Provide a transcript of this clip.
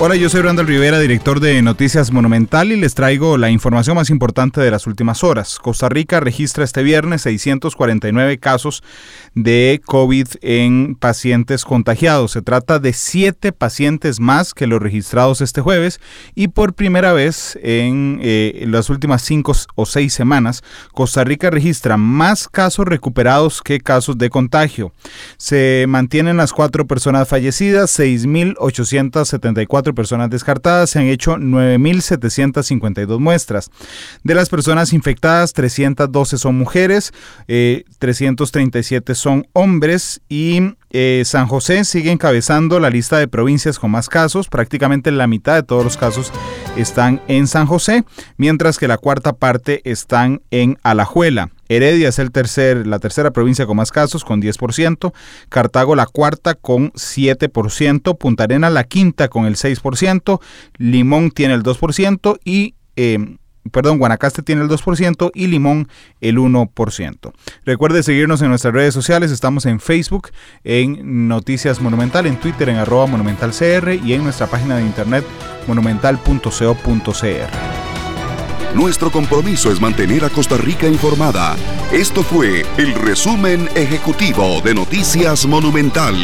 Hola, yo soy Randall Rivera, director de Noticias Monumental y les traigo la información más importante de las últimas horas. Costa Rica registra este viernes 649 casos de COVID en pacientes contagiados. Se trata de siete pacientes más que los registrados este jueves y por primera vez en eh, las últimas cinco o seis semanas, Costa Rica registra más casos recuperados que casos de contagio. Se mantienen las cuatro personas fallecidas, 6.874 personas descartadas, se han hecho 9.752 muestras. De las personas infectadas, 312 son mujeres, 337 eh, son hombres y eh, San José sigue encabezando la lista de provincias con más casos. Prácticamente la mitad de todos los casos están en San José, mientras que la cuarta parte están en Alajuela. Heredia es el tercer, la tercera provincia con más casos, con 10%. Cartago la cuarta con 7%. Punta Arena la quinta con el 6%. Limón tiene el 2% y... Eh, perdón, Guanacaste tiene el 2% y Limón el 1%. Recuerde seguirnos en nuestras redes sociales, estamos en Facebook, en Noticias Monumental, en Twitter en arroba monumentalcr y en nuestra página de internet monumental.co.cr. Nuestro compromiso es mantener a Costa Rica informada. Esto fue el resumen ejecutivo de Noticias Monumental.